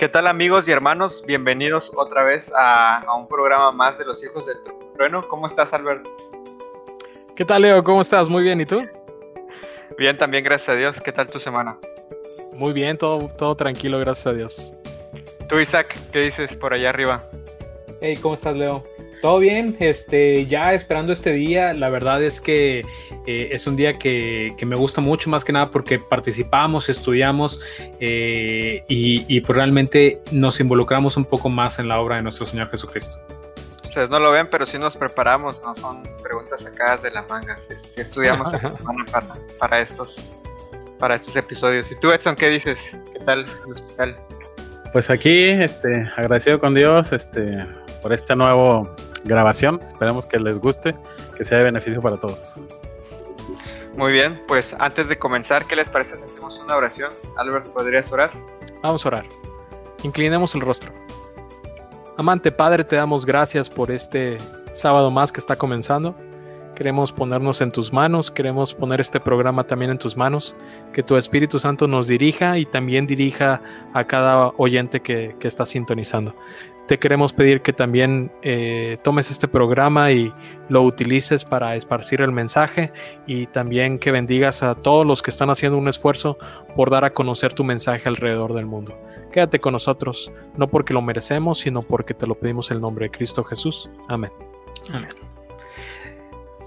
¿Qué tal amigos y hermanos? Bienvenidos otra vez a, un programa más de los hijos del trueno. ¿Cómo estás, Albert? ¿Qué tal, Leo? ¿Cómo estás? Muy bien, ¿y tú? Bien, también, gracias a Dios. ¿Qué tal tu semana? Muy bien, todo, todo tranquilo, gracias a Dios. Tú, Isaac, ¿qué dices por allá arriba? Hey, ¿cómo estás, Leo? Todo bien, este, ya esperando este día, la verdad es que eh, es un día que, me gusta mucho más que nada porque participamos, estudiamos eh, y, y pues realmente nos involucramos un poco más en la obra de nuestro Señor Jesucristo. Ustedes no lo ven, pero sí nos preparamos, no son preguntas sacadas de la manga, sí, estudiamos para, para, estos, para estos episodios. ¿Y tú, Edson, qué dices? ¿Qué tal el hospital? Pues aquí, este, agradecido con Dios, este, por esta nueva grabación. Esperemos que les guste, que sea de beneficio para todos. Muy bien, pues antes de comenzar, ¿qué les parece si hacemos una oración? Albert, ¿podrías orar? Vamos a orar. Inclinemos el rostro. Amante Padre, te damos gracias por este sábado más que está comenzando. Queremos ponernos en tus manos, queremos poner este programa también en tus manos, que tu Espíritu Santo nos dirija y también dirija a cada oyente que, que está sintonizando te queremos pedir que también eh, tomes este programa y lo utilices para esparcir el mensaje y también que bendigas a todos los que están haciendo un esfuerzo por dar a conocer tu mensaje alrededor del mundo. Quédate con nosotros, no porque lo merecemos, sino porque te lo pedimos en el nombre de Cristo Jesús. Amén. Amén.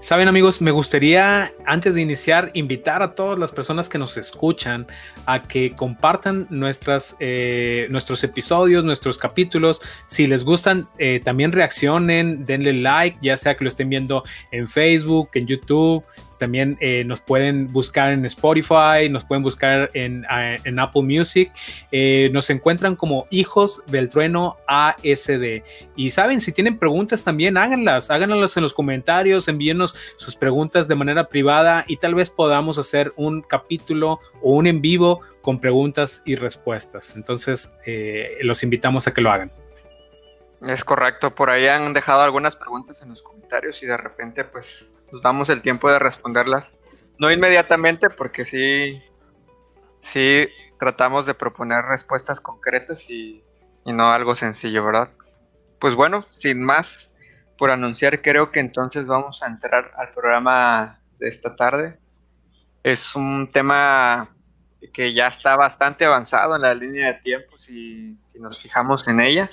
Saben amigos, me gustaría antes de iniciar invitar a todas las personas que nos escuchan a que compartan eh, nuestros episodios, nuestros capítulos. Si les gustan, eh, también reaccionen, denle like, ya sea que lo estén viendo en Facebook, en YouTube, también eh, nos pueden buscar en Spotify, nos pueden buscar en, Apple Music. Eh, nos encuentran como Hijos del Trueno ASD. Y saben, si tienen preguntas también, háganlas, háganlas en los comentarios, envíenos sus preguntas de manera privada y tal vez podamos hacer un capítulo o un en vivo con preguntas y respuestas. Entonces, eh, los invitamos a que lo hagan. Es correcto, por ahí han dejado algunas preguntas en los comentarios y de repente pues nos damos el tiempo de responderlas. No inmediatamente, porque sí, sí tratamos de proponer respuestas concretas y, no algo sencillo, ¿verdad? Pues bueno, sin más por anunciar, creo que entonces vamos a entrar al programa de esta tarde. Es un tema que ya está bastante avanzado en la línea de tiempo si, si nos fijamos en ella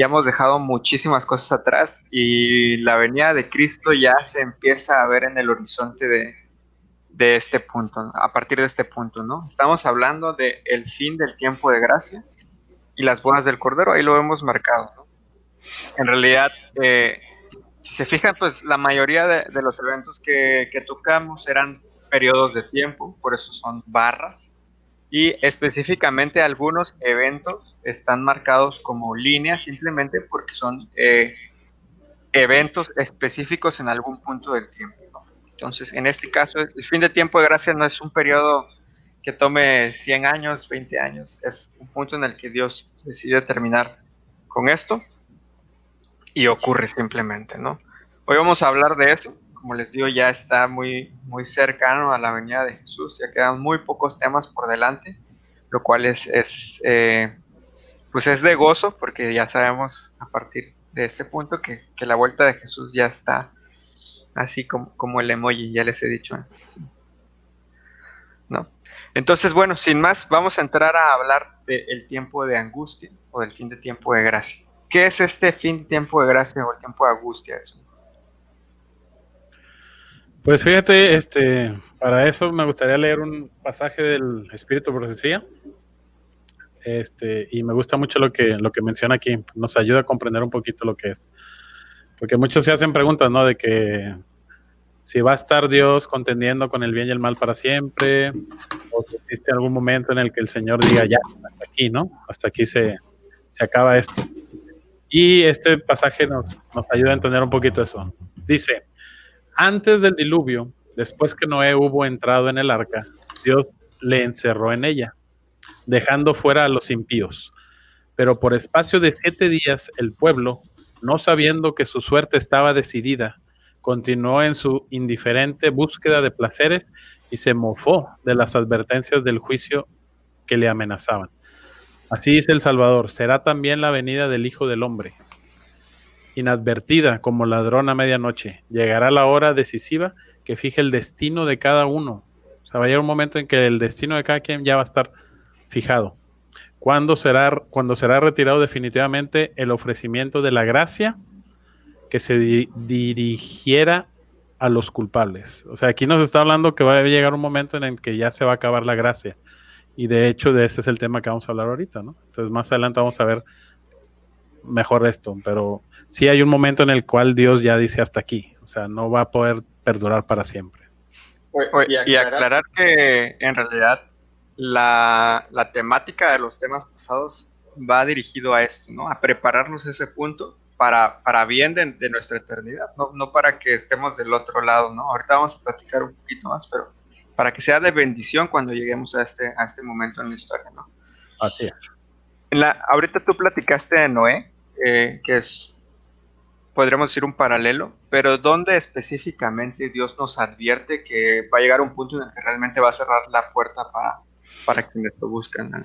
ya hemos dejado muchísimas cosas atrás y la venida de Cristo ya se empieza a ver en el horizonte de, este punto, a partir de este punto, ¿no? Estamos hablando del el fin del tiempo de gracia y las bodas del Cordero, ahí lo hemos marcado, ¿no? En realidad, eh, si se fijan, pues la mayoría de, los eventos que, que tocamos eran periodos de tiempo, por eso son barras, y específicamente algunos eventos están marcados como líneas simplemente porque son eh, eventos específicos en algún punto del tiempo. Entonces, en este caso, el fin de tiempo de gracia no es un periodo que tome 100 años, 20 años, es un punto en el que Dios decide terminar con esto y ocurre simplemente, ¿no? Hoy vamos a hablar de eso, como les digo, ya está muy, muy cercano a la venida de Jesús, ya quedan muy pocos temas por delante, lo cual es, es eh, pues es de gozo, porque ya sabemos a partir de este punto que, la vuelta de Jesús ya está así como, como el emoji, ya les he dicho antes. ¿No? Entonces, bueno, sin más, vamos a entrar a hablar del tiempo de angustia o del fin de tiempo de gracia. ¿Qué es este fin de tiempo de gracia o el tiempo de angustia? Eso? Pues fíjate, este, para eso me gustaría leer un pasaje del Espíritu Profecía. Este, y me gusta mucho lo que, lo que menciona aquí, nos ayuda a comprender un poquito lo que es. Porque muchos se hacen preguntas, ¿no? De que si va a estar Dios contendiendo con el bien y el mal para siempre, o si existe algún momento en el que el Señor diga, ya, hasta aquí, ¿no? Hasta aquí se, se acaba esto. Y este pasaje nos, nos ayuda a entender un poquito eso. Dice, antes del diluvio, después que Noé hubo entrado en el arca, Dios le encerró en ella, dejando fuera a los impíos. Pero por espacio de siete días el pueblo, no sabiendo que su suerte estaba decidida, continuó en su indiferente búsqueda de placeres y se mofó de las advertencias del juicio que le amenazaban. Así dice el Salvador, será también la venida del Hijo del Hombre. Inadvertida como ladrón a medianoche, llegará la hora decisiva que fije el destino de cada uno. O sea, va a llegar un momento en que el destino de cada quien ya va a estar fijado. ¿Cuándo será, cuando será retirado definitivamente el ofrecimiento de la gracia que se dirigiera a los culpables? O sea, aquí nos está hablando que va a llegar un momento en el que ya se va a acabar la gracia. Y de hecho, de ese es el tema que vamos a hablar ahorita, ¿no? Entonces, más adelante vamos a ver mejor esto, pero sí hay un momento en el cual Dios ya dice hasta aquí, o sea, no va a poder perdurar para siempre. y, aclarar, que en realidad la, temática de los temas pasados va dirigido a esto, ¿no? A prepararnos ese punto para, para bien de, de nuestra eternidad, ¿no? no para que estemos del otro lado, ¿no? Ahorita vamos a platicar un poquito más, pero para que sea de bendición cuando lleguemos a este, a este momento en la historia, ¿no? Así es. En la, ahorita tú platicaste de Noé, eh, que es, podríamos decir, un paralelo, pero ¿dónde específicamente Dios nos advierte que va a llegar un punto en el que realmente va a cerrar la puerta para, para quienes lo buscan?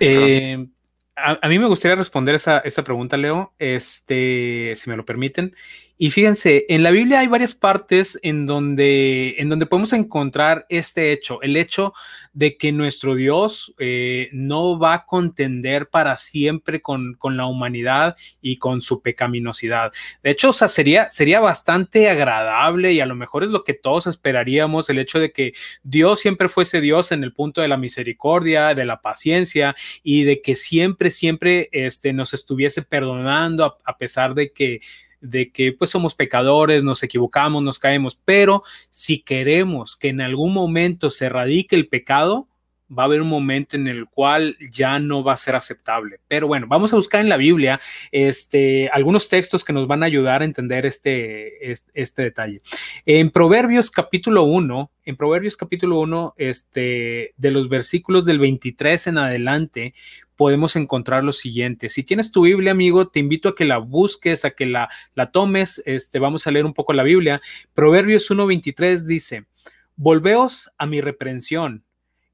Eh, a, mí me gustaría responder esa, esa pregunta, Leo, este, si me lo permiten. Y fíjense, en la Biblia hay varias partes en donde, en donde podemos encontrar este hecho, el hecho de que nuestro Dios eh, no va a contender para siempre con, con, la humanidad y con su pecaminosidad. De hecho, o sea, sería, sería bastante agradable y a lo mejor es lo que todos esperaríamos, el hecho de que Dios siempre fuese Dios en el punto de la misericordia, de la paciencia y de que siempre, siempre este, nos estuviese perdonando a pesar de que de que pues somos pecadores, nos equivocamos, nos caemos, pero si queremos que en algún momento se erradique el pecado, va a haber un momento en el cual ya no va a ser aceptable. Pero bueno, vamos a buscar en la Biblia este, algunos textos que nos van a ayudar a entender este, este, detalle. En Proverbios capítulo 1, en Proverbios capítulo 1, este, de los versículos del 23 en adelante, podemos encontrar lo siguiente. Si tienes tu Biblia, amigo, te invito a que la busques, a que la, la tomes. Este, vamos a leer un poco la Biblia. Proverbios 1.23 dice, Volveos a mi reprensión.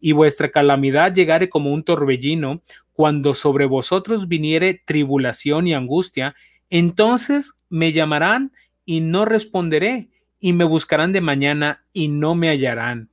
y vuestra calamidad llegare como un torbellino, cuando sobre vosotros viniere tribulación y angustia, entonces me llamarán y no responderé, y me buscarán de mañana y no me hallarán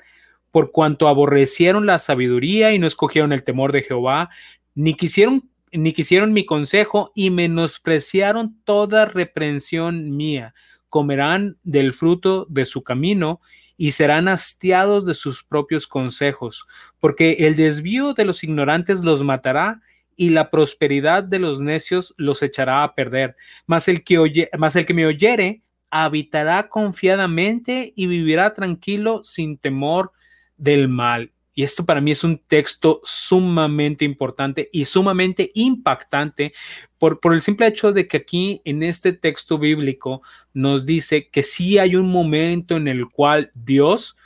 por cuanto aborrecieron la sabiduría y no escogieron el temor de Jehová, ni quisieron ni quisieron mi consejo y menospreciaron toda reprensión mía. Comerán del fruto de su camino y serán hastiados de sus propios consejos, porque el desvío de los ignorantes los matará y la prosperidad de los necios los echará a perder. Mas el que, oye, el que me oyere habitará confiadamente y vivirá tranquilo sin temor del mal. Y esto para mí es un texto sumamente importante y sumamente impactante por, por, el simple hecho de que aquí en este texto bíblico nos dice que sí hay un momento en el cual Dios,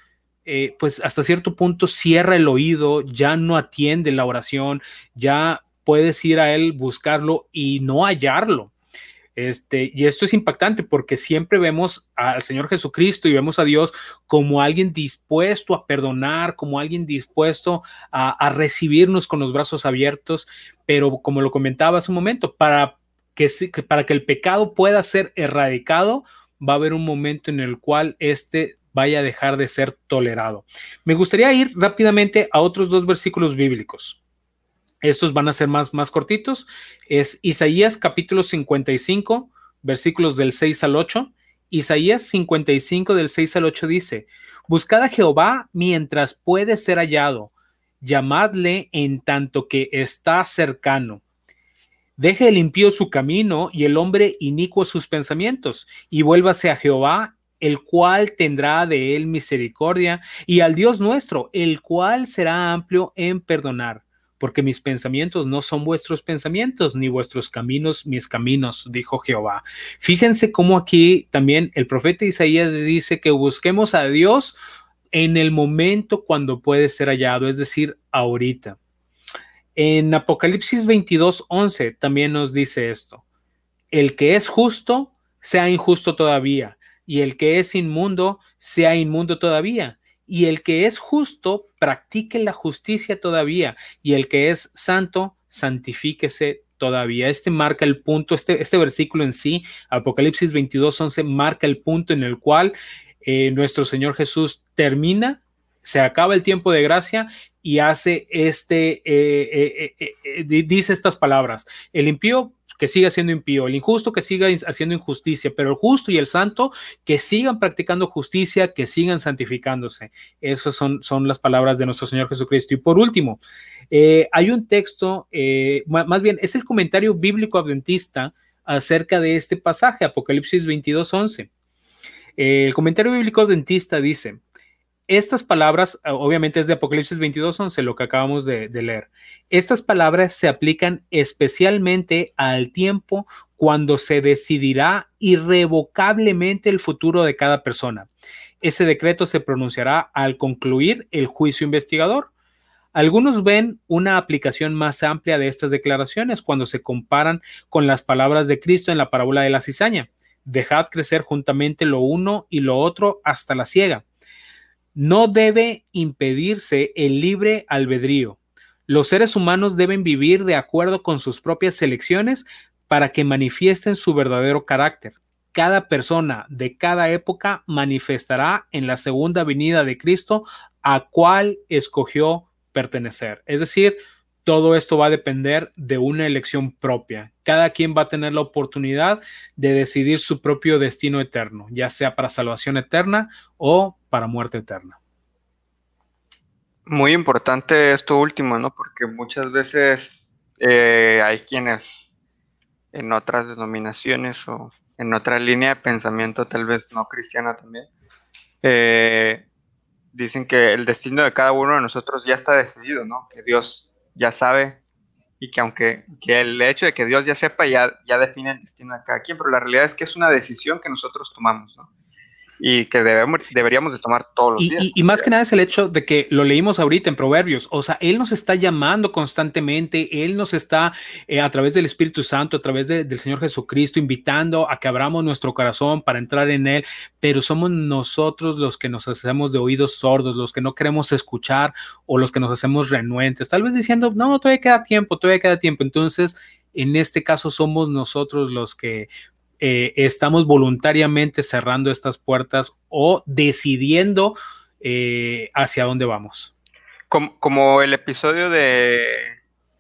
eh, pues hasta cierto punto cierra el oído, ya no atiende la oración, ya puedes ir a Él, buscarlo y no hallarlo. Este, y esto es impactante porque siempre vemos al Señor Jesucristo y vemos a Dios como alguien dispuesto a perdonar, como alguien dispuesto a, recibirnos con los brazos abiertos, pero como lo comentaba hace un momento, para que, para que el pecado pueda ser erradicado, va a haber un momento en el cual este vaya a dejar de ser tolerado. Me gustaría ir rápidamente a otros dos versículos bíblicos. Estos van a ser más, más cortitos. Es Isaías capítulo 55, versículos del 6 al 8. Isaías 55 del 6 al 8 dice, Buscad a Jehová mientras puede ser hallado, llamadle en tanto que está cercano. Deje el impío su camino y el hombre inicuo sus pensamientos, y vuélvase a Jehová, el cual tendrá de él misericordia, y al Dios nuestro, el cual será amplio en perdonar porque mis pensamientos no son vuestros pensamientos, ni vuestros caminos mis caminos, dijo Jehová. Fíjense cómo aquí también el profeta Isaías dice que busquemos a Dios en el momento cuando puede ser hallado, es decir, ahorita. En Apocalipsis 22, 11 también nos dice esto. El que es justo, sea injusto todavía, y el que es inmundo, sea inmundo todavía y el que es justo, practique la justicia todavía, y el que es santo, santifíquese todavía. Este marca el punto, este, este versículo en sí, Apocalipsis 22, 11, marca el punto en el cual eh, nuestro Señor Jesús termina, se acaba el tiempo de gracia y hace este, eh, eh, dice estas palabras, el impío que siga siendo impío, el injusto que siga haciendo injusticia, pero el justo y el santo que sigan practicando justicia, que sigan santificándose. Esas son, son las palabras de nuestro Señor Jesucristo. Y por último, hay un texto, más bien es el comentario bíblico adventista acerca de este pasaje, Apocalipsis 22, 11. El comentario bíblico adventista dice, estas palabras, ah, obviamente es de Apocalipsis 22, 11, lo que acabamos de, leer. Estas palabras se aplican especialmente al tiempo cuando se decidirá irrevocablemente el futuro de cada persona. Ese decreto se pronunciará al concluir el juicio investigador. Algunos ven una aplicación más amplia de estas declaraciones cuando se comparan con las palabras de Cristo en la parábola de la cizaña. Dejad crecer juntamente lo uno y lo otro hasta la ciega. No debe impedirse el libre albedrío. Los seres humanos deben vivir de acuerdo con sus propias elecciones para que manifiesten su verdadero carácter. Cada persona de cada época manifestará en la segunda venida de Cristo a cuál escogió pertenecer. Es decir, todo esto va a depender de una elección propia. Cada quien va a tener la oportunidad de decidir su propio destino eterno, ya sea para salvación eterna o para muerte eterna. Muy importante esto último, ¿no? Porque muchas veces eh, hay quienes en otras denominaciones o en otra línea de pensamiento, tal vez no cristiana también, eh, dicen que el destino de cada uno de nosotros ya está decidido, ¿no? Que Dios ya sabe y que aunque que el hecho de que Dios ya sepa ya, ya define el destino de cada quien, pero la realidad es que es una decisión que nosotros tomamos, ¿no? Y que debemos, deberíamos de tomar todos los y, días. Y, más que nada es el hecho de que lo leímos ahorita en Proverbios, o sea, Él nos está llamando constantemente, Él nos está eh, a través del Espíritu Santo, a través del Señor Jesucristo, invitando a que abramos nuestro corazón para entrar en Él, pero somos nosotros los que nos hacemos de oídos sordos, los que no queremos escuchar o los que nos hacemos renuentes, tal vez diciendo, no, todavía queda tiempo, todavía queda tiempo. Entonces, en este caso somos nosotros los que eh, estamos voluntariamente cerrando estas puertas o decidiendo eh, hacia dónde vamos. Como, el episodio de,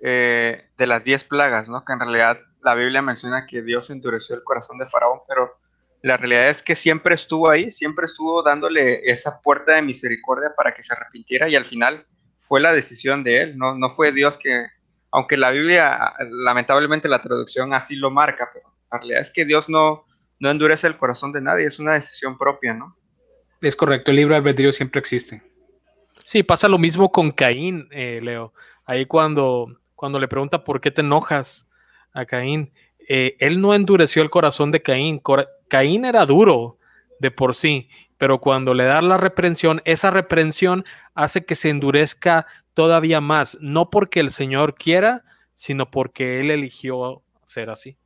eh, de las diez plagas, ¿no? Que en realidad la Biblia menciona que Dios endureció el corazón de Faraón, pero la realidad es que siempre estuvo ahí, siempre estuvo dándole esa puerta de misericordia para que se arrepintiera y al final fue la decisión de él, no, no fue Dios que, aunque la Biblia, lamentablemente la traducción así lo marca, pero la realidad es que Dios no, no endurece el corazón de nadie, es una decisión propia, ¿no? Es correcto, el libre albedrío siempre existe. Sí, pasa lo mismo con Caín, eh, Leo. Ahí cuando, cuando le pregunta por qué te enojas a Caín, eh, él no endureció el corazón de Caín. Caín era duro de por sí, pero cuando le da la reprensión, esa reprensión hace que se endurezca todavía más, no porque el Señor quiera, sino porque Él eligió ser así.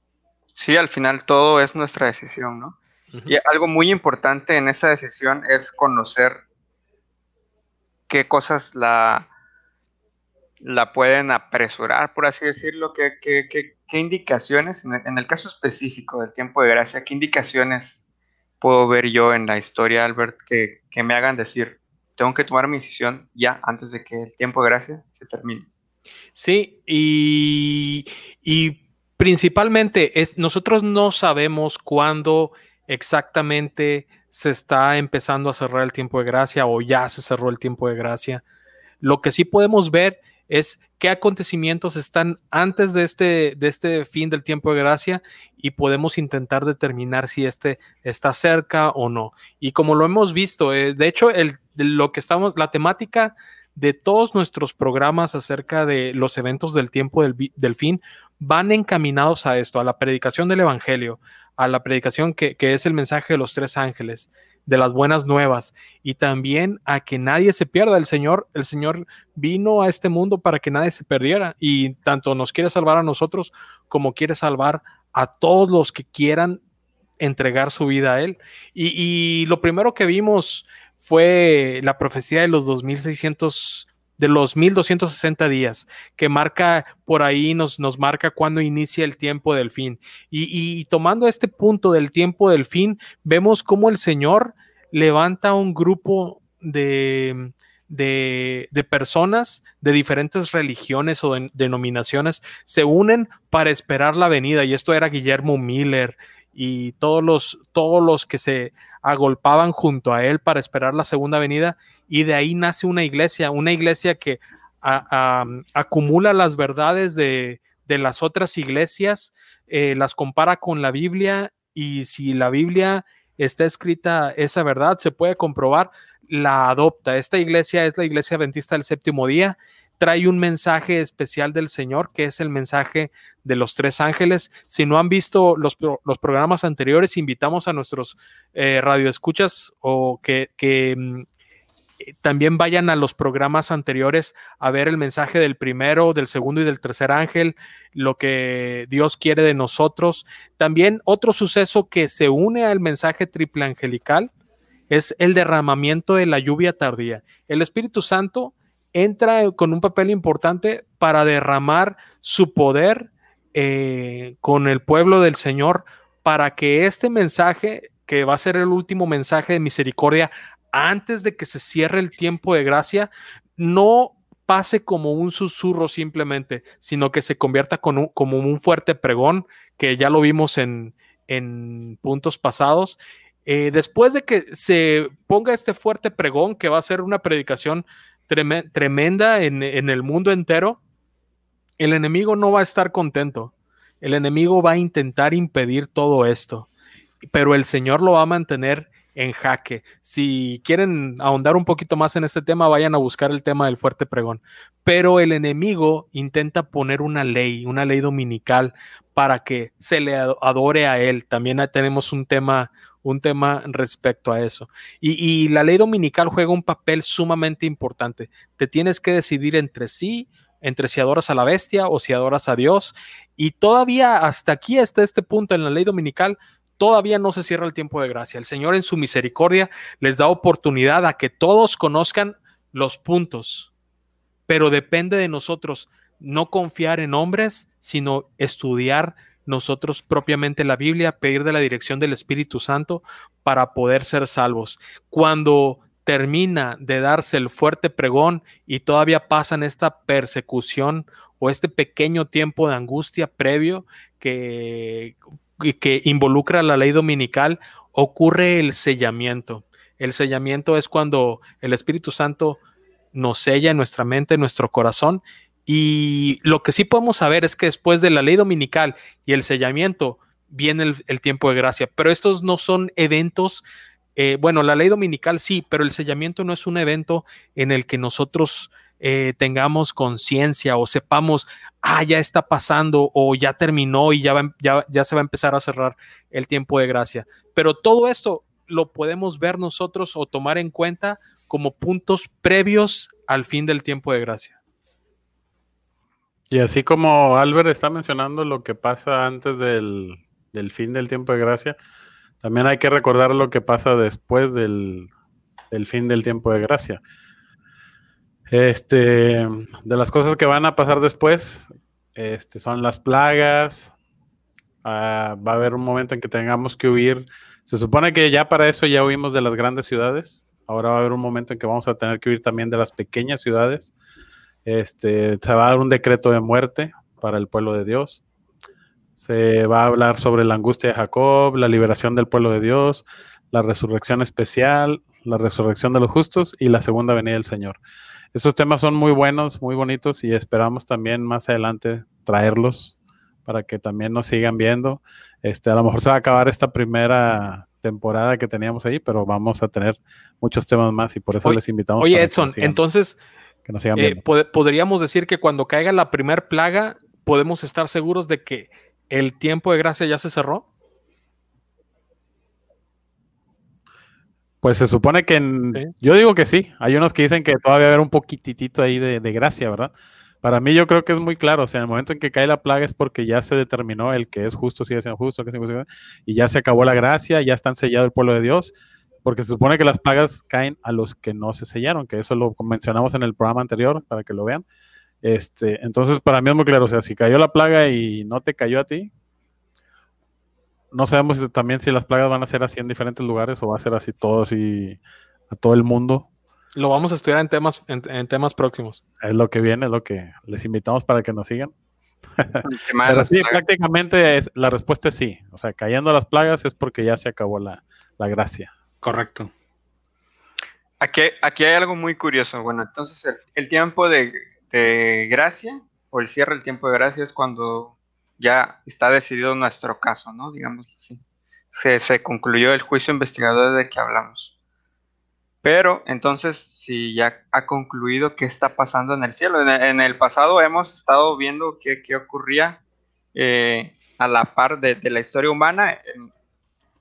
Sí, al final todo es nuestra decisión, ¿no? Y algo muy importante en esa decisión es conocer qué cosas la, la pueden apresurar, por así decirlo, qué, qué, qué, indicaciones, en el, caso específico del tiempo de gracia, qué indicaciones puedo ver yo en la historia, Albert, que, que me hagan decir, tengo que tomar mi decisión ya antes de que el tiempo de gracia se termine. Sí, y, y principalmente es, nosotros no sabemos cuándo exactamente se está empezando a cerrar el tiempo de gracia o ya se cerró el tiempo de gracia. Lo que sí podemos ver es qué acontecimientos están antes de este, de este fin del tiempo de gracia y podemos intentar determinar si este está cerca o no. Y como lo hemos visto, eh, de hecho, el, lo que estamos, la temática de todos nuestros programas acerca de los eventos del tiempo del, fin van encaminados a esto, a la predicación del Evangelio, a la predicación que, es el mensaje de los tres ángeles, de las buenas nuevas y también a que nadie se pierda. El Señor, el Señor vino a este mundo para que nadie se perdiera y tanto nos quiere salvar a nosotros como quiere salvar a todos los que quieran entregar su vida a Él. Y lo primero que vimos fue la profecía de los 2600 de los 1260 días, que marca por ahí, nos, nos marca cuando inicia el tiempo del fin. Y, tomando este punto del tiempo del fin, vemos cómo el Señor levanta un grupo de, de, personas de diferentes religiones o denominaciones, se unen para esperar la venida. Y esto era Guillermo Miller y todos los, todos los que se agolpaban junto a él para esperar la segunda venida y de ahí nace una iglesia, una iglesia que acumula las verdades de, las otras iglesias, eh, las compara con la Biblia y si la Biblia está escrita esa verdad, se puede comprobar, la adopta. Esta iglesia es la iglesia adventista del séptimo día trae un mensaje especial del Señor, que es el mensaje de los tres ángeles. Si no han visto los, los programas anteriores, invitamos a nuestros eh, radioescuchas o que, mm, eh, también vayan a los programas anteriores a ver el mensaje del primero, del segundo y del tercer ángel, lo que Dios quiere de nosotros. También otro suceso que se une al mensaje triple angelical es el derramamiento de la lluvia tardía. El Espíritu Santo entra con un papel importante para derramar su poder eh, con el pueblo del Señor para que este mensaje, que va a ser el último mensaje de misericordia antes de que se cierre el tiempo de gracia, no pase como un susurro simplemente, sino que se convierta como un fuerte pregón, que ya lo vimos en, puntos pasados. Eh, después de que se ponga este fuerte pregón, que va a ser una predicación tremenda en, el mundo entero, el enemigo no va a estar contento. El enemigo va a intentar impedir todo esto, pero el Señor lo va a mantener en jaque. Si quieren ahondar un poquito más en este tema, vayan a buscar el tema del fuerte pregón. Pero el enemigo intenta poner una ley, una ley dominical para que se le adore a él. También tenemos un tema, un tema respecto a eso. Y, la ley dominical juega un papel sumamente importante. Te tienes que decidir entre sí, entre si adoras a la bestia o si adoras a Dios. Y todavía hasta aquí, hasta este punto en la ley dominical, todavía no se cierra el tiempo de gracia. El Señor en su misericordia les da oportunidad a que todos conozcan los puntos, pero depende de nosotros no confiar en hombres, sino estudiar nosotros propiamente la Biblia, pedir de la dirección del Espíritu Santo para poder ser salvos. Cuando termina de darse el fuerte pregón y todavía pasan esta persecución o este pequeño tiempo de angustia previo que, que involucra la ley dominical, ocurre el sellamiento. El sellamiento es cuando el Espíritu Santo nos sella en nuestra mente, en nuestro corazón, y lo que sí podemos saber es que después de la ley dominical y el sellamiento viene el, tiempo de gracia, pero estos no son eventos, eh, bueno, la ley dominical sí, pero el sellamiento no es un evento en el que nosotros eh, tengamos conciencia o sepamos, ah, ya está pasando o ya terminó y ya, ya, ya se va a empezar a cerrar el tiempo de gracia. Pero todo esto lo podemos ver nosotros o tomar en cuenta como puntos previos al fin del tiempo de gracia. Y así como Albert está mencionando lo que pasa antes del, fin del tiempo de gracia, también hay que recordar lo que pasa después del, fin del tiempo de gracia. Este, de las cosas que van a pasar después, este, son las plagas. Ah, va a haber un momento en que tengamos que huir. Se supone que ya para eso ya huimos de las grandes ciudades. Ahora va a haber un momento en que vamos a tener que huir también de las pequeñas ciudades. Este, se va a dar un decreto de muerte para el pueblo de Dios. Se va a hablar sobre la angustia de Jacob, la liberación del pueblo de Dios, la resurrección especial, la resurrección de los justos y la segunda venida del Señor. Esos temas son muy buenos, muy bonitos y esperamos también más adelante traerlos para que también nos sigan viendo. Este, a lo mejor se va a acabar esta primera temporada que teníamos ahí, pero vamos a tener muchos temas más y por eso les invitamos. Oye, Edson, entonces, que nos sigan eh, podríamos decir que cuando caiga la primer plaga, podemos estar seguros de que el tiempo de gracia ya se cerró. Pues se supone que yo digo que sí. Hay unos que dicen que todavía haber un poquitito ahí de, gracia, ¿verdad? Para mí yo creo que es muy claro. O sea, en el momento en que cae la plaga es porque ya se determinó el que es justo sigue siendo justo, que es injusto, y ya se acabó la gracia, ya están sellado el pueblo de Dios. Porque se supone que las plagas caen a los que no se sellaron, que eso lo mencionamos en el programa anterior para que lo vean. Este, entonces, para mí es muy claro. O sea, si cayó la plaga y no te cayó a ti, no sabemos también si las plagas van a ser así en diferentes lugares o va a ser así todos y a todo el mundo. Lo vamos a estudiar en temas, en, temas próximos. Es lo que viene, es lo que les invitamos para que nos sigan. Pero sí, prácticamente es, la respuesta es sí. O sea, cayendo las plagas es porque ya se acabó la, gracia. Correcto. Aquí, aquí hay algo muy curioso. Bueno, entonces el, tiempo de, de, gracia o el cierre del tiempo de gracia es cuando ya está decidido nuestro caso, ¿no? Digamos así. Se, concluyó el juicio investigador de que hablamos. Pero entonces, si ya ha concluido qué está pasando en el cielo, en el, pasado hemos estado viendo qué, ocurría eh, a la par de, la historia humana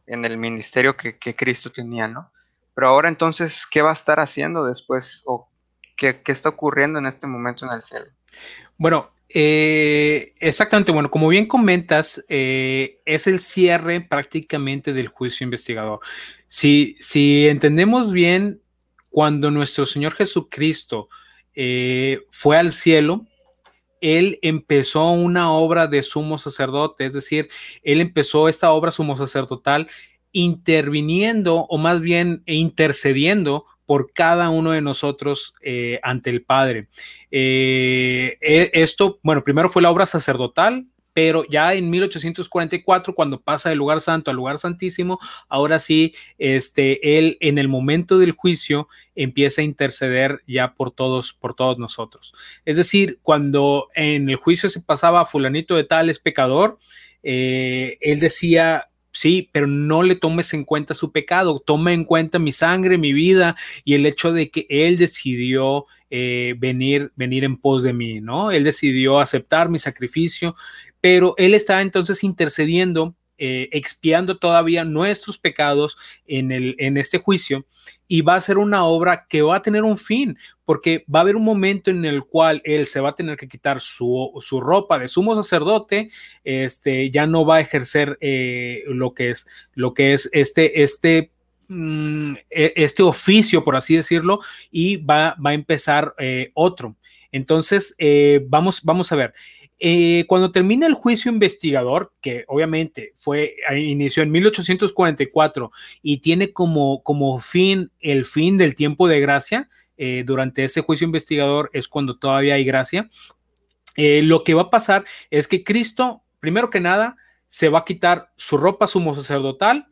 en, el ministerio que, Cristo tenía, ¿no? Pero ahora entonces, ¿qué va a estar haciendo después? ¿O qué, qué está ocurriendo en este momento en el cielo? Bueno, eh, exactamente, bueno, como bien comentas, eh, es el cierre prácticamente del juicio investigador. Si, si entendemos bien, cuando nuestro Señor Jesucristo eh, fue al cielo, él empezó una obra de sumo sacerdote, es decir, él empezó esta obra sumo sacerdotal interviniendo o más bien intercediendo por cada uno de nosotros eh, ante el Padre. Eh, e, esto, bueno, primero fue la obra sacerdotal, pero ya en 1844, cuando pasa del lugar santo al lugar santísimo, ahora sí, este, él en el momento del juicio empieza a interceder ya por todos, por todos nosotros. Es decir, cuando en el juicio se pasaba fulanito de tal es pecador, eh, él decía, sí, pero no le tomes en cuenta su pecado, toma en cuenta mi sangre, mi vida y el hecho de que Él decidió eh, venir, venir en pos de mí, ¿no? Él decidió aceptar mi sacrificio, pero Él está entonces intercediendo eh, expiando todavía nuestros pecados en, el, en este juicio y va a ser una obra que va a tener un fin, porque va a haber un momento en el cual él se va a tener que quitar su, ropa de sumo sacerdote, este, ya no va a ejercer eh, lo que es, lo que es este, este mm, e, este oficio, por así decirlo, y va, va a empezar eh, otro. Entonces, vamos, vamos a ver. Eh, cuando termina el juicio investigador, que obviamente fue, eh, inició en 1844 y tiene como, como fin el fin del tiempo de gracia, eh, durante ese juicio investigador es cuando todavía hay gracia, lo que va a pasar es que Cristo, primero que nada, se va a quitar su ropa sumo sacerdotal,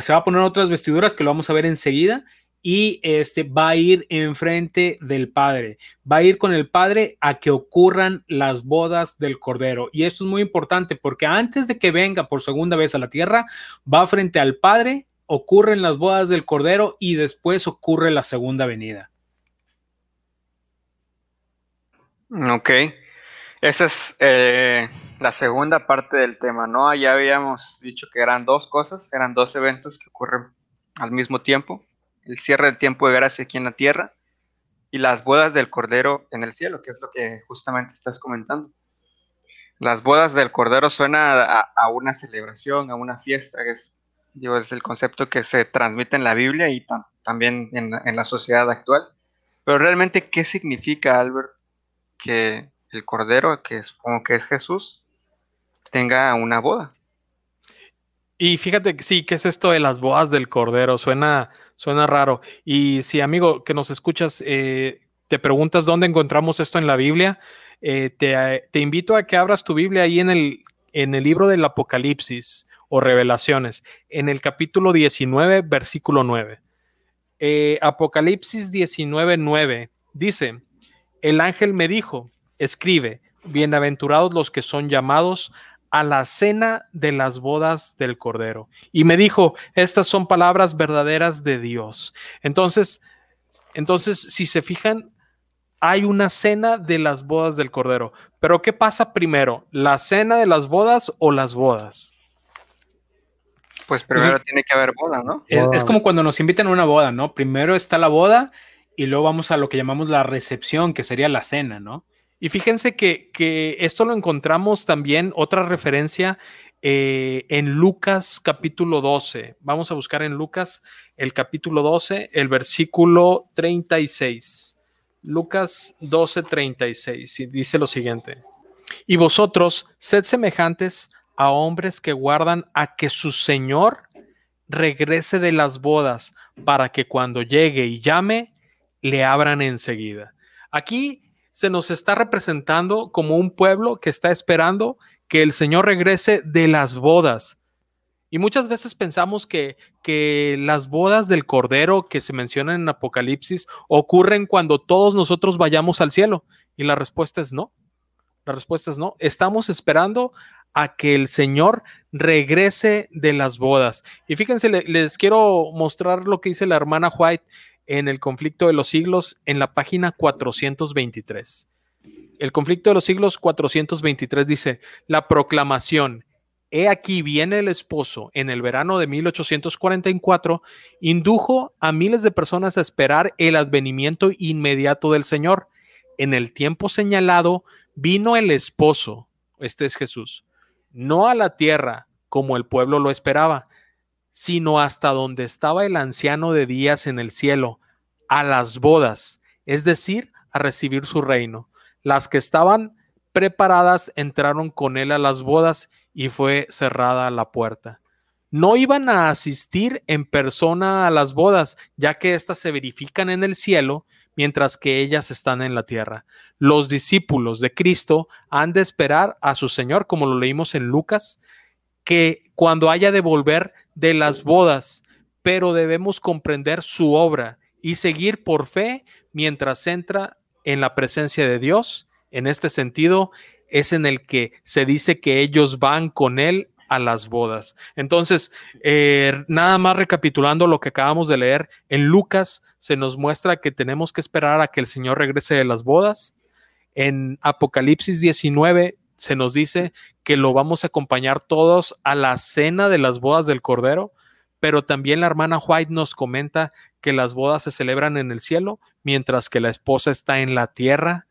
se va a poner otras vestiduras que lo vamos a ver enseguida y este va a ir enfrente del Padre, va a ir con el Padre a que ocurran las bodas del Cordero. Y esto es muy importante porque antes de que venga por segunda vez a la tierra, va frente al Padre, ocurren las bodas del Cordero y después ocurre la segunda venida. Ok, esa es eh, la segunda parte del tema, ¿no? Ya habíamos dicho que eran dos cosas, eran dos eventos que ocurren al mismo tiempo el cierre del tiempo de gracia aquí en la tierra y las bodas del Cordero en el cielo, que es lo que justamente estás comentando. Las bodas del Cordero suena a, una celebración, a una fiesta, que es, digo, es el concepto que se transmite en la Biblia y también en, la sociedad actual. Pero realmente, ¿qué significa, Albert, que el Cordero, que supongo que es Jesús, tenga una boda? Y fíjate, sí, ¿qué es esto de las bodas del Cordero? Suena, suena raro. Y si, amigo, que nos escuchas, eh, te preguntas dónde encontramos esto en la Biblia, eh, te, invito a que abras tu Biblia ahí en el, en el libro del Apocalipsis o Revelaciones, en el capítulo 19, versículo 9. Eh, Apocalipsis 19, 9 Dice, el ángel me dijo, escribe, bienaventurados los que son llamados a la cena de las bodas del Cordero. Y me dijo, estas son palabras verdaderas de Dios. Entonces, entonces, si se fijan, hay una cena de las bodas del Cordero. Pero ¿qué pasa primero? ¿La cena de las bodas o las bodas? Pues primero tiene que haber boda, ¿no? Es, es, como cuando nos invitan a una boda, ¿no? Primero está la boda y luego vamos a lo que llamamos la recepción, que sería la cena, ¿no? Y fíjense que, esto lo encontramos también, otra referencia eh, en Lucas capítulo 12. Vamos a buscar en Lucas el capítulo 12, el versículo 36. Lucas 12, 36. Y dice lo siguiente. Y vosotros, sed semejantes a hombres que guardan a que su Señor regrese de las bodas para que cuando llegue y llame, le abran enseguida. Aquí se nos está representando como un pueblo que está esperando que el Señor regrese de las bodas. Y muchas veces pensamos que, que las bodas del Cordero que se mencionan en Apocalipsis ocurren cuando todos nosotros vayamos al cielo. Y la respuesta es no. La respuesta es no. Estamos esperando a que el Señor regrese de las bodas. Y fíjense, les quiero mostrar lo que dice la hermana White en el conflicto de los siglos en la página 423. El conflicto de los siglos 423 dice, la proclamación, he aquí viene el esposo en el verano de 1844, indujo a miles de personas a esperar el advenimiento inmediato del Señor. En el tiempo señalado vino el esposo, este es Jesús, no a la tierra como el pueblo lo esperaba, sino hasta donde estaba el anciano de días en el cielo, a las bodas, es decir, a recibir su reino. Las que estaban preparadas entraron con él a las bodas y fue cerrada la puerta. No iban a asistir en persona a las bodas, ya que éstas se verifican en el cielo, mientras que ellas están en la tierra. Los discípulos de Cristo han de esperar a su Señor, como lo leímos en Lucas, que cuando haya de volver de las bodas, pero debemos comprender su obra y seguir por fe mientras entra en la presencia de Dios. En este sentido, es en el que se dice que ellos van con Él a las bodas. Entonces, eh, nada más recapitulando lo que acabamos de leer, en Lucas se nos muestra que tenemos que esperar a que el Señor regrese de las bodas. En Apocalipsis 19 se nos dice que lo vamos a acompañar todos a la cena de las bodas del Cordero, pero también la hermana White nos comenta que las bodas se celebran en el cielo, mientras que la esposa está en la tierra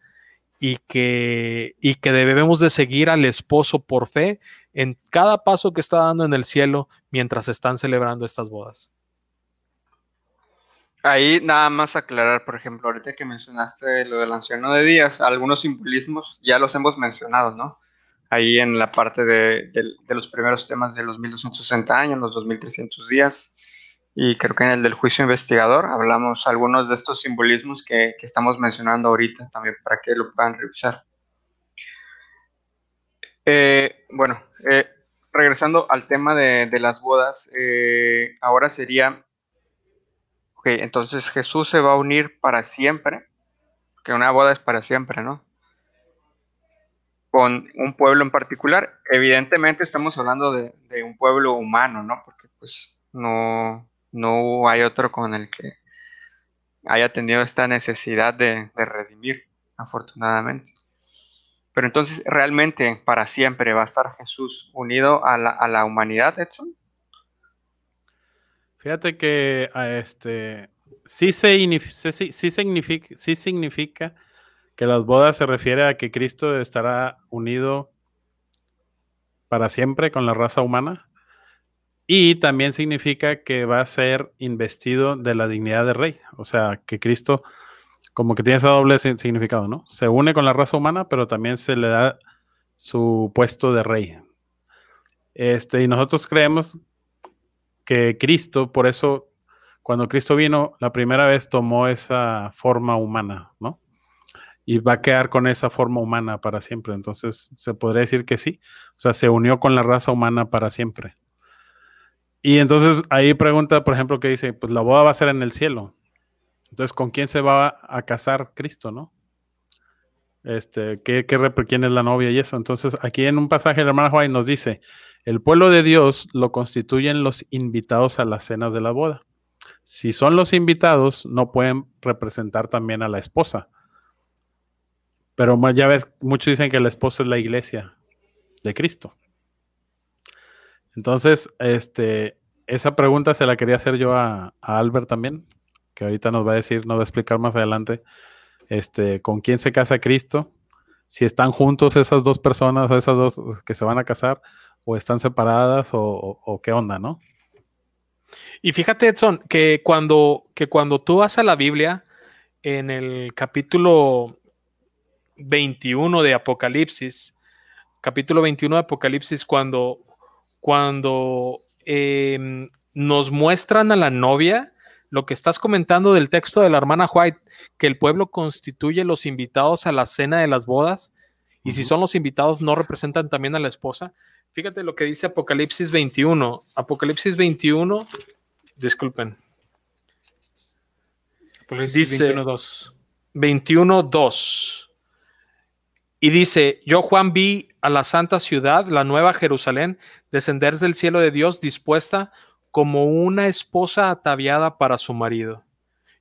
y que, y que debemos de seguir al esposo por fe en cada paso que está dando en el cielo mientras están celebrando estas bodas. Ahí nada más aclarar, por ejemplo, ahorita que mencionaste lo del anciano de días, algunos simbolismos ya los hemos mencionado, ¿no? Ahí en la parte de, los primeros temas de los 1260 años, los 2300 días, y creo que en el del juicio investigador hablamos algunos de estos simbolismos que, estamos mencionando ahorita también para que lo puedan revisar. Eh, bueno, eh, regresando al tema de, las bodas, eh, ahora sería, ok, entonces Jesús se va a unir para siempre, que una boda es para siempre, ¿no? Con un pueblo en particular, evidentemente estamos hablando de, de un pueblo humano, ¿no? Porque pues no, no hay otro con el que haya tenido esta necesidad de, redimir, afortunadamente. Pero entonces, ¿realmente para siempre va a estar Jesús unido a la, humanidad, Edson? Fíjate que este, sí, sí, significa, sí significa que las bodas se refiere a que Cristo estará unido para siempre con la raza humana. Y también significa que va a ser investido de la dignidad de rey. O sea, que Cristo como que tiene ese doble significado, ¿no? Se une con la raza humana, pero también se le da su puesto de rey. Este, y nosotros creemos que Cristo, por eso, cuando Cristo vino, la primera vez tomó esa forma humana, ¿no? Y va a quedar con esa forma humana para siempre. Entonces, se podría decir que sí. O sea, se unió con la raza humana para siempre. Y entonces ahí pregunta, por ejemplo, que dice, pues la boda va a ser en el cielo. Entonces, ¿con quién se va a casar Cristo, no? Este, ¿qué, qué, quién es la novia y eso? Entonces, aquí en un pasaje el hermano Juan nos dice, el pueblo de Dios lo constituyen los invitados a las cenas de la boda. Si son los invitados, no pueden representar también a la esposa. Pero ya ves, muchos dicen que la esposa es la iglesia de Cristo. Entonces, este, esa pregunta se la quería hacer yo a, Albert también, que ahorita nos va a decir, nos va a explicar más adelante, este, con quién se casa Cristo, si están juntos esas dos personas, esas dos que se van a casar, o están separadas, o, qué onda, ¿no? Y fíjate, Edson, que cuando, que cuando tú vas a la Biblia, en el capítulo 21 de Apocalipsis, capítulo 21 de Apocalipsis, cuando, cuando Em, nos muestran a la novia lo que estás comentando del texto de la hermana White, que el pueblo constituye los invitados a la cena de las bodas, y si son los invitados, no representan también a la esposa. Fíjate lo que dice Apocalipsis 21. Apocalipsis 21, disculpen. dice 21.2. 21.2. Y dice, yo Juan vi a la santa ciudad, la nueva Jerusalén, descender del cielo de Dios dispuesta como una esposa ataviada para su marido.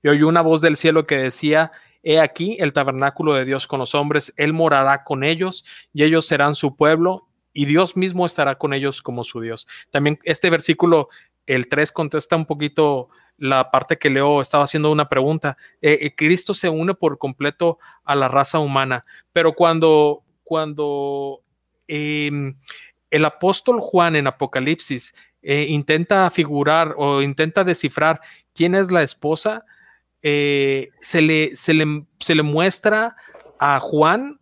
Y oí una voz del cielo que decía, He aquí el tabernáculo de Dios con los hombres, Él morará con ellos y ellos serán su pueblo y Dios mismo estará con ellos como su Dios. También este versículo, el 3, contesta un poquito la parte que leo, estaba haciendo una pregunta. Eh, eh, Cristo se une por completo a la raza humana, pero cuando, cuando em, el apóstol Juan en Apocalipsis eh, intenta figurar o intenta descifrar quién es la esposa, se, le, se, le, se le muestra a Juan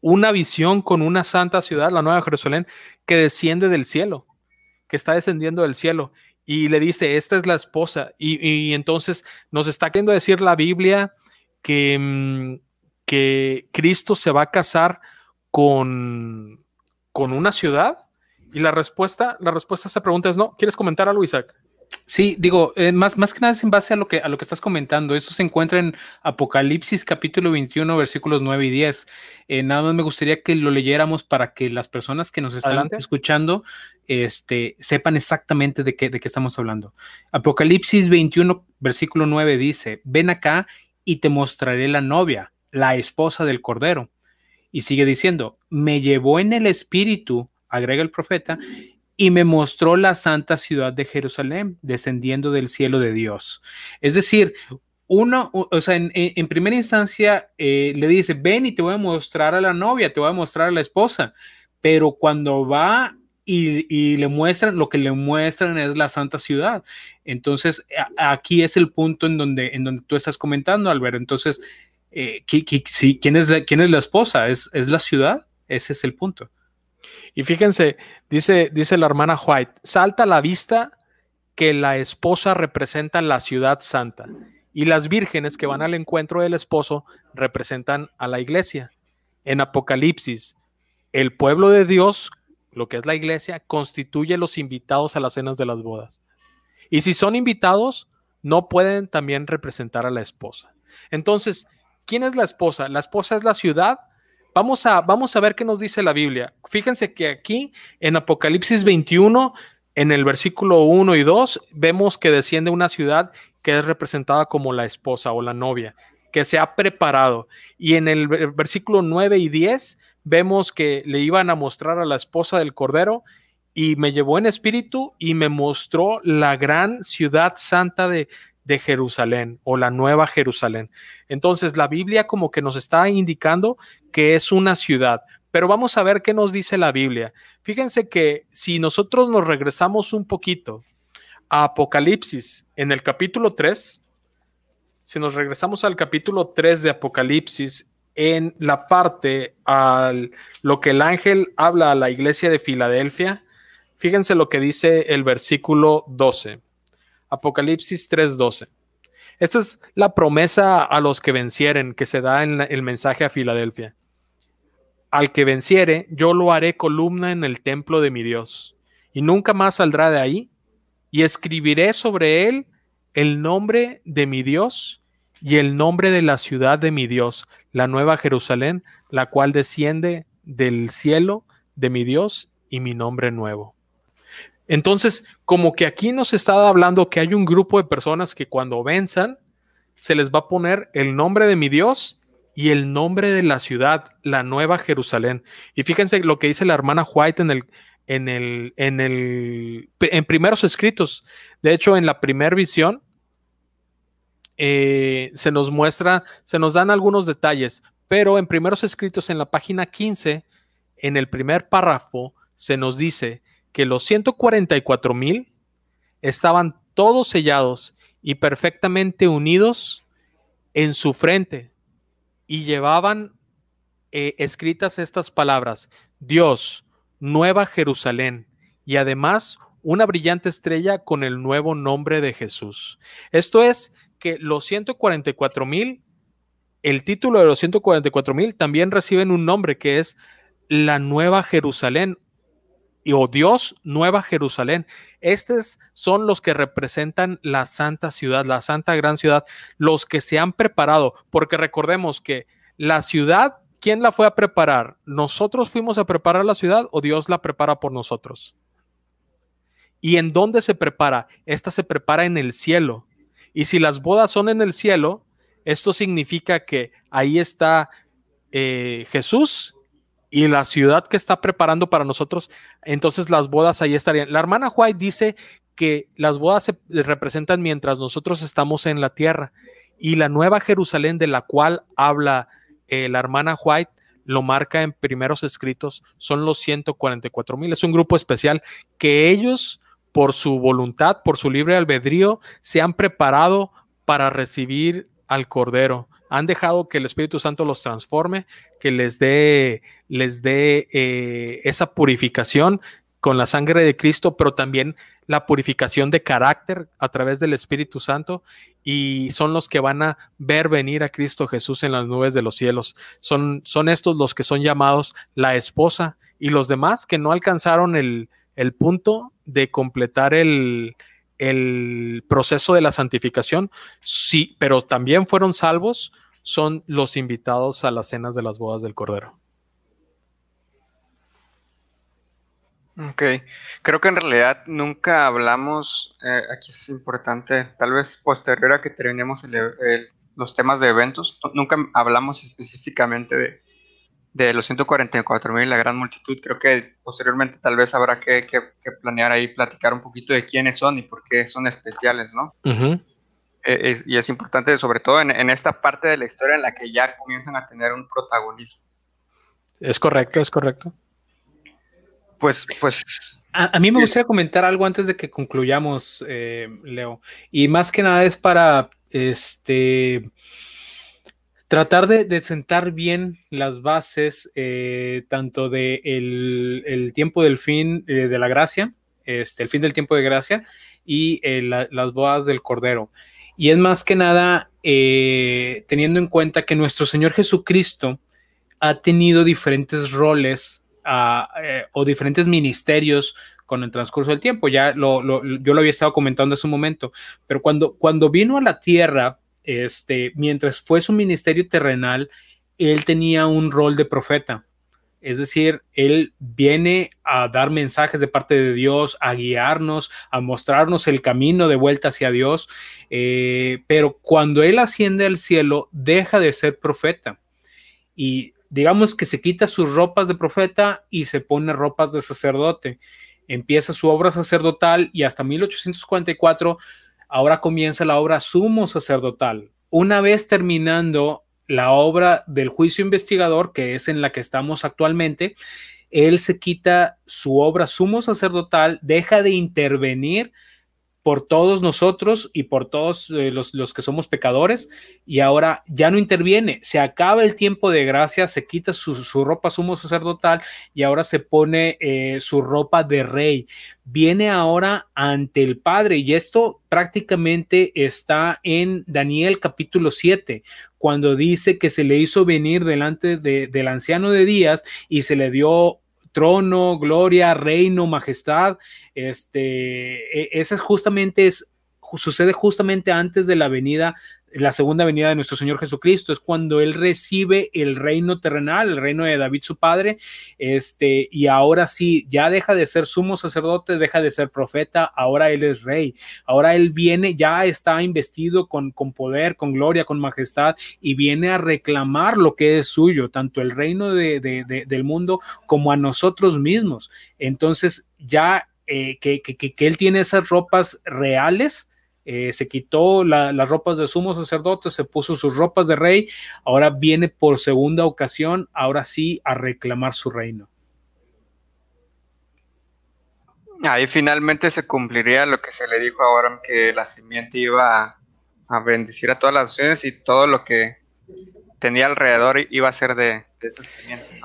una visión con una santa ciudad, la Nueva Jerusalén, que desciende del cielo, que está descendiendo del cielo y le dice, esta es la esposa. Y, entonces nos está queriendo decir la Biblia que, mm, que Cristo se va a casar con, con una ciudad. Y la respuesta, la respuesta a esa pregunta es no. ¿Quieres comentar algo, Isaac? Sí, digo, eh, más, más que nada es en base a lo, que, a lo que estás comentando. Eso se encuentra en Apocalipsis capítulo 21, versículos 9 y 10. Eh, nada más me gustaría que lo leyéramos para que las personas que nos están escuchando este, sepan exactamente de qué, de qué estamos hablando. Apocalipsis 21, versículo 9 dice, ven acá y te mostraré la novia, la esposa del Cordero. Y sigue diciendo, me llevó en el espíritu, agrega el profeta, y me mostró la santa ciudad de Jerusalén descendiendo del cielo de Dios. Es decir, uno, o sea, en, primera instancia eh, le dice, ven y te voy a mostrar a la novia, te voy a mostrar a la esposa, pero cuando va y, le muestran, lo que le muestran es la santa ciudad. Entonces, aquí es el punto en donde, en donde tú estás comentando, Albert. Entonces, eh, ¿quién, es, ¿quién es la esposa? ¿Es, ¿Es la ciudad? Ese es el punto. Y fíjense, dice, dice la hermana White, salta a la vista que la esposa representa la ciudad santa y las vírgenes que van al encuentro del esposo representan a la iglesia. En Apocalipsis, el pueblo de Dios, lo que es la iglesia, constituye los invitados a las cenas de las bodas. Y si son invitados, no pueden también representar a la esposa. Entonces, ¿quién es la esposa? La esposa es la ciudad Vamos a, vamos a ver qué nos dice la Biblia. Fíjense que aquí en Apocalipsis 21, en el versículo 1 y 2, vemos que desciende una ciudad que es representada como la esposa o la novia, que se ha preparado. Y en el versículo 9 y 10 vemos que le iban a mostrar a la esposa del Cordero y me llevó en espíritu y me mostró la gran ciudad santa de, de Jerusalén o la nueva Jerusalén. Entonces la Biblia como que nos está indicando que es una ciudad, pero vamos a ver qué nos dice la Biblia. Fíjense que si nosotros nos regresamos un poquito a Apocalipsis en el capítulo 3, si nos regresamos al capítulo 3 de Apocalipsis, en la parte al lo que el ángel habla a la iglesia de Filadelfia, fíjense lo que dice el versículo 12. Apocalipsis 3:12. Esta es la promesa a los que vencieren que se da en el mensaje a Filadelfia. Al que venciere, yo lo haré columna en el templo de mi Dios, y nunca más saldrá de ahí, y escribiré sobre él el nombre de mi Dios y el nombre de la ciudad de mi Dios, la nueva Jerusalén, la cual desciende del cielo de mi Dios y mi nombre nuevo. Entonces, como que aquí nos está hablando que hay un grupo de personas que cuando venzan, se les va a poner el nombre de mi Dios y el nombre de la ciudad, la Nueva Jerusalén. Y fíjense lo que dice la hermana White en el, en el, en el, en primeros escritos. De hecho, en la primera visión, eh, se nos muestra, se nos dan algunos detalles, pero en primeros escritos, en la página 15, en el primer párrafo, se nos dice que los 144 mil estaban todos sellados y perfectamente unidos en su frente y llevaban eh, escritas estas palabras, Dios, Nueva Jerusalén, y además una brillante estrella con el nuevo nombre de Jesús. Esto es que los 144 mil, el título de los 144 mil también reciben un nombre que es la Nueva Jerusalén y o Dios, Nueva Jerusalén. Estos son los que representan la santa ciudad, la santa gran ciudad, los que se han preparado, porque recordemos que la ciudad, ¿quién la fue a preparar? ¿Nosotros fuimos a preparar la ciudad o Dios la prepara por nosotros? ¿Y en dónde se prepara? Esta se prepara en el cielo. Y si las bodas son en el cielo, esto significa que ahí está eh, Jesús y la ciudad que está preparando para nosotros, entonces las bodas ahí estarían. La hermana White dice que las bodas se representan mientras nosotros estamos en la tierra y la nueva Jerusalén de la cual habla eh, la hermana White lo marca en primeros escritos, son los 144 mil. Es un grupo especial que ellos por su voluntad, por su libre albedrío, se han preparado para recibir al Cordero. Han dejado que el Espíritu Santo los transforme, que les dé, les dé eh, esa purificación con la sangre de Cristo, pero también la purificación de carácter a través del Espíritu Santo y son los que van a ver venir a Cristo Jesús en las nubes de los cielos. Son, son estos los que son llamados la esposa y los demás que no alcanzaron el, el punto de completar el, proceso de la santificación, sí, pero también fueron salvos, son los invitados a las cenas de las bodas del Cordero. Ok, creo que en realidad nunca hablamos, eh, aquí es importante, tal vez posterior a que terminemos los temas de eventos, nunca hablamos específicamente de, de los 144 mil, la gran multitud, creo que posteriormente tal vez habrá que, planear ahí, platicar un poquito de quiénes son y por qué son especiales, ¿no? Eh, y es importante, sobre todo en, esta parte de la historia en la que ya comienzan a tener un protagonismo. Es correcto, es correcto. Pues, pues. A, mí me gustaría comentar algo antes de que concluyamos, eh, Leo. Y más que nada es para este tratar de, sentar bien las bases eh, tanto de el, tiempo del fin eh, de la gracia, este, el fin del tiempo de gracia y eh, las bodas del Cordero. Y es más que nada teniendo en cuenta que nuestro Señor Jesucristo ha tenido diferentes roles ah, o diferentes ministerios con el transcurso del tiempo. Ya lo, yo lo había estado comentando hace un momento, pero cuando, cuando vino a la tierra, este, mientras fue su ministerio terrenal, él tenía un rol de profeta. Es decir, él viene a dar mensajes de parte de Dios, a guiarnos, a mostrarnos el camino de vuelta hacia Dios. Eh, pero cuando él asciende al cielo, deja de ser profeta. Y digamos que se quita sus ropas de profeta y se pone ropas de sacerdote. Empieza su obra sacerdotal y hasta 1844 ahora comienza la obra sumo sacerdotal. Una vez terminando la obra del juicio investigador, que es en la que estamos actualmente, él se quita su obra sumo sacerdotal, deja de intervenir por todos nosotros y por todos eh, los, que somos pecadores y ahora ya no interviene, se acaba el tiempo de gracia, se quita su, ropa sumo sacerdotal y ahora se pone eh, su ropa de rey. Viene ahora ante el Padre y esto prácticamente está en Daniel capítulo 7, cuando dice que se le hizo venir delante del anciano de días y se le dio trono, gloria, reino, majestad. Este, e, esa es justamente, es, sucede justamente antes de la venida la segunda venida de nuestro Señor Jesucristo, es cuando Él recibe el reino terrenal, el reino de David su padre, este, y ahora sí, ya deja de ser sumo sacerdote, deja de ser profeta, ahora Él es rey, ahora Él viene, ya está investido con, con poder, con gloria, con majestad, y viene a reclamar lo que es suyo, tanto el reino de, del mundo como a nosotros mismos. Entonces, ya eh, que, que Él tiene esas ropas reales, eh, se quitó las ropas de sumo sacerdote, se puso sus ropas de rey, ahora viene por segunda ocasión, ahora sí, a reclamar su reino. Ahí finalmente se cumpliría lo que se le dijo ahora, que la simiente iba a, bendecir a todas las naciones y todo lo que tenía alrededor iba a ser de, esa simiente,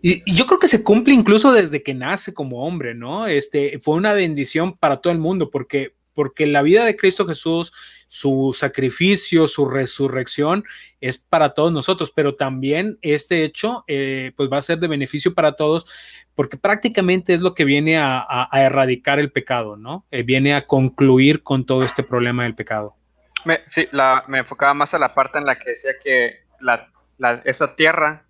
Y, y, yo creo que se cumple incluso desde que nace como hombre, ¿no? Este fue una bendición para todo el mundo, porque porque la vida de Cristo Jesús, su sacrificio, su resurrección es para todos nosotros, pero también este hecho eh, pues va a ser de beneficio para todos porque prácticamente es lo que viene a, erradicar el pecado, ¿no? Eh, viene a concluir con todo este problema del pecado. Me, sí, me enfocaba más a la parte en la que decía que esa tierra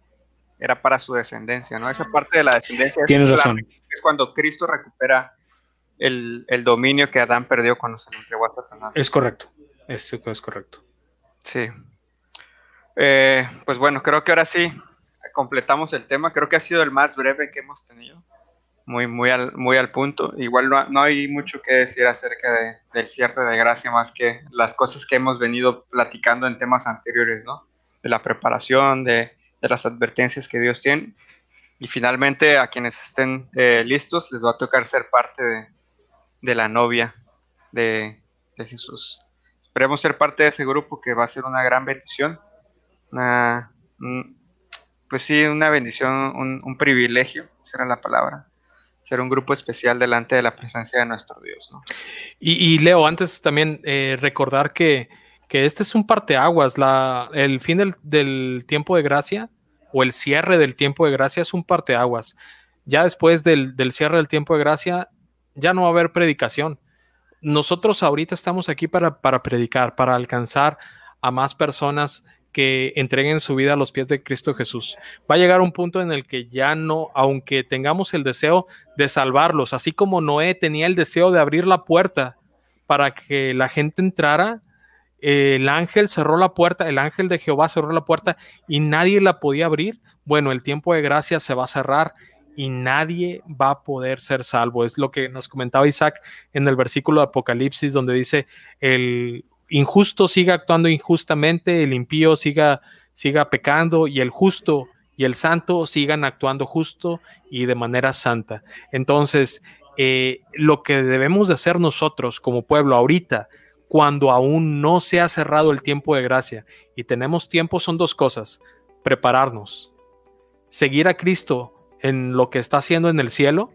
era para su descendencia, ¿no? Esa parte de la descendencia Tienes razón. es cuando Cristo recupera el, dominio que Adán perdió cuando se lo entregó a Satanás. Es correcto, es, es correcto. Sí. Eh, pues bueno, creo que ahora sí completamos el tema. Creo que ha sido el más breve que hemos tenido. Muy, muy, al, muy al punto. Igual no, hay mucho que decir acerca del cierre de gracia más que las cosas que hemos venido platicando en temas anteriores, ¿no? De la preparación, de, las advertencias que Dios tiene. Y finalmente a quienes estén eh, listos les va a tocar ser parte de, de la novia de, Jesús. Esperemos ser parte de ese grupo que va a ser una gran bendición. pues sí, una bendición, un, privilegio, será la palabra. Ser un grupo especial delante de la presencia de nuestro Dios. ¿no? Y, Leo, antes también eh, recordar que, que, este es un parteaguas. La, el fin del, del, tiempo de gracia o el cierre del tiempo de gracia es un parteaguas. Ya después del, del cierre del tiempo de gracia, ya no va a haber predicación. Nosotros ahorita estamos aquí para, para predicar, para alcanzar a más personas que entreguen su vida a los pies de Cristo Jesús. Va a llegar un punto en el que ya no, aunque tengamos el deseo de salvarlos, así como Noé tenía el deseo de abrir la puerta para que la gente entrara, el ángel cerró la puerta, el ángel de Jehová cerró la puerta y nadie la podía abrir. Bueno, el tiempo de gracia se va a cerrar y nadie va a poder ser salvo. Es lo que nos comentaba Isaac en el versículo de Apocalipsis, donde dice, el injusto siga actuando injustamente, el impío siga, siga pecando y el justo y el santo sigan actuando justo y de manera santa. Entonces, eh, lo que debemos de hacer nosotros como pueblo ahorita, cuando aún no se ha cerrado el tiempo de gracia y tenemos tiempo, son dos cosas. Prepararnos, seguir a Cristo en lo que está haciendo en el cielo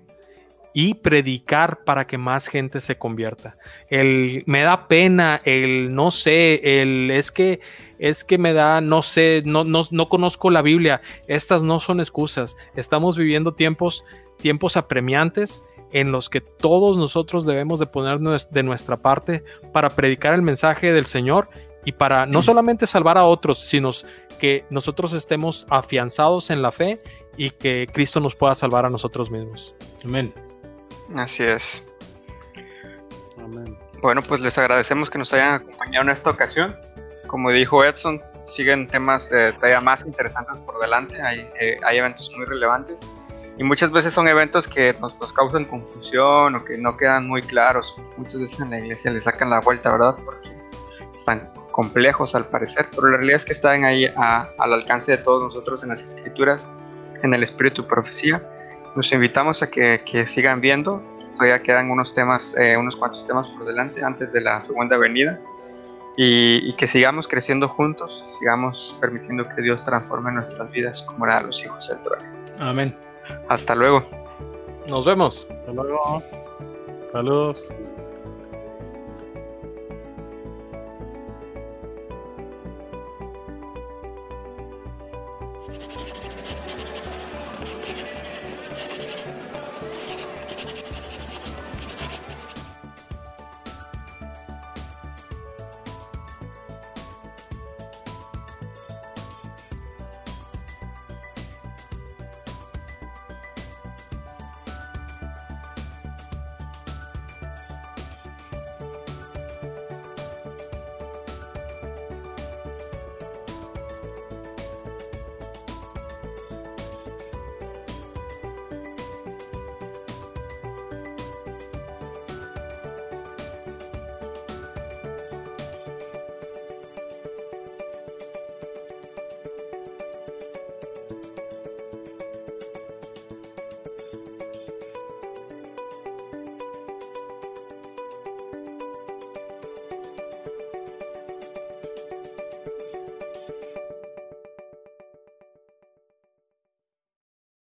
y predicar para que más gente se convierta. El me da pena, el no sé, el es que es que me da, no sé, no, no, no conozco la Biblia. Estas no son excusas. Estamos viviendo tiempos, tiempos apremiantes en los que todos nosotros debemos de poner de nuestra parte para predicar el mensaje del Señor y para no solamente salvar a otros, sino que nosotros estemos afianzados en la fe y que Cristo nos pueda salvar a nosotros mismos. Amén. Así es. Amén. Bueno, pues les agradecemos que nos hayan acompañado en esta ocasión. Como dijo Edson, siguen temas eh, todavía más interesantes por delante. Hay, eh, hay eventos muy relevantes. Y muchas veces son eventos que nos, nos, causan confusión o que no quedan muy claros. Muchas veces en la iglesia le sacan la vuelta, ¿verdad? Porque están complejos al parecer. Pero la realidad es que están ahí al alcance de todos nosotros en las escrituras en el espíritu profecía. Los invitamos a que, sigan viendo. Todavía quedan unos temas, eh, unos cuantos temas por delante antes de la segunda venida. Y, que sigamos creciendo juntos, sigamos permitiendo que Dios transforme nuestras vidas como era los hijos del trono. Amén. Hasta luego. Nos vemos. Hasta luego. Saludos.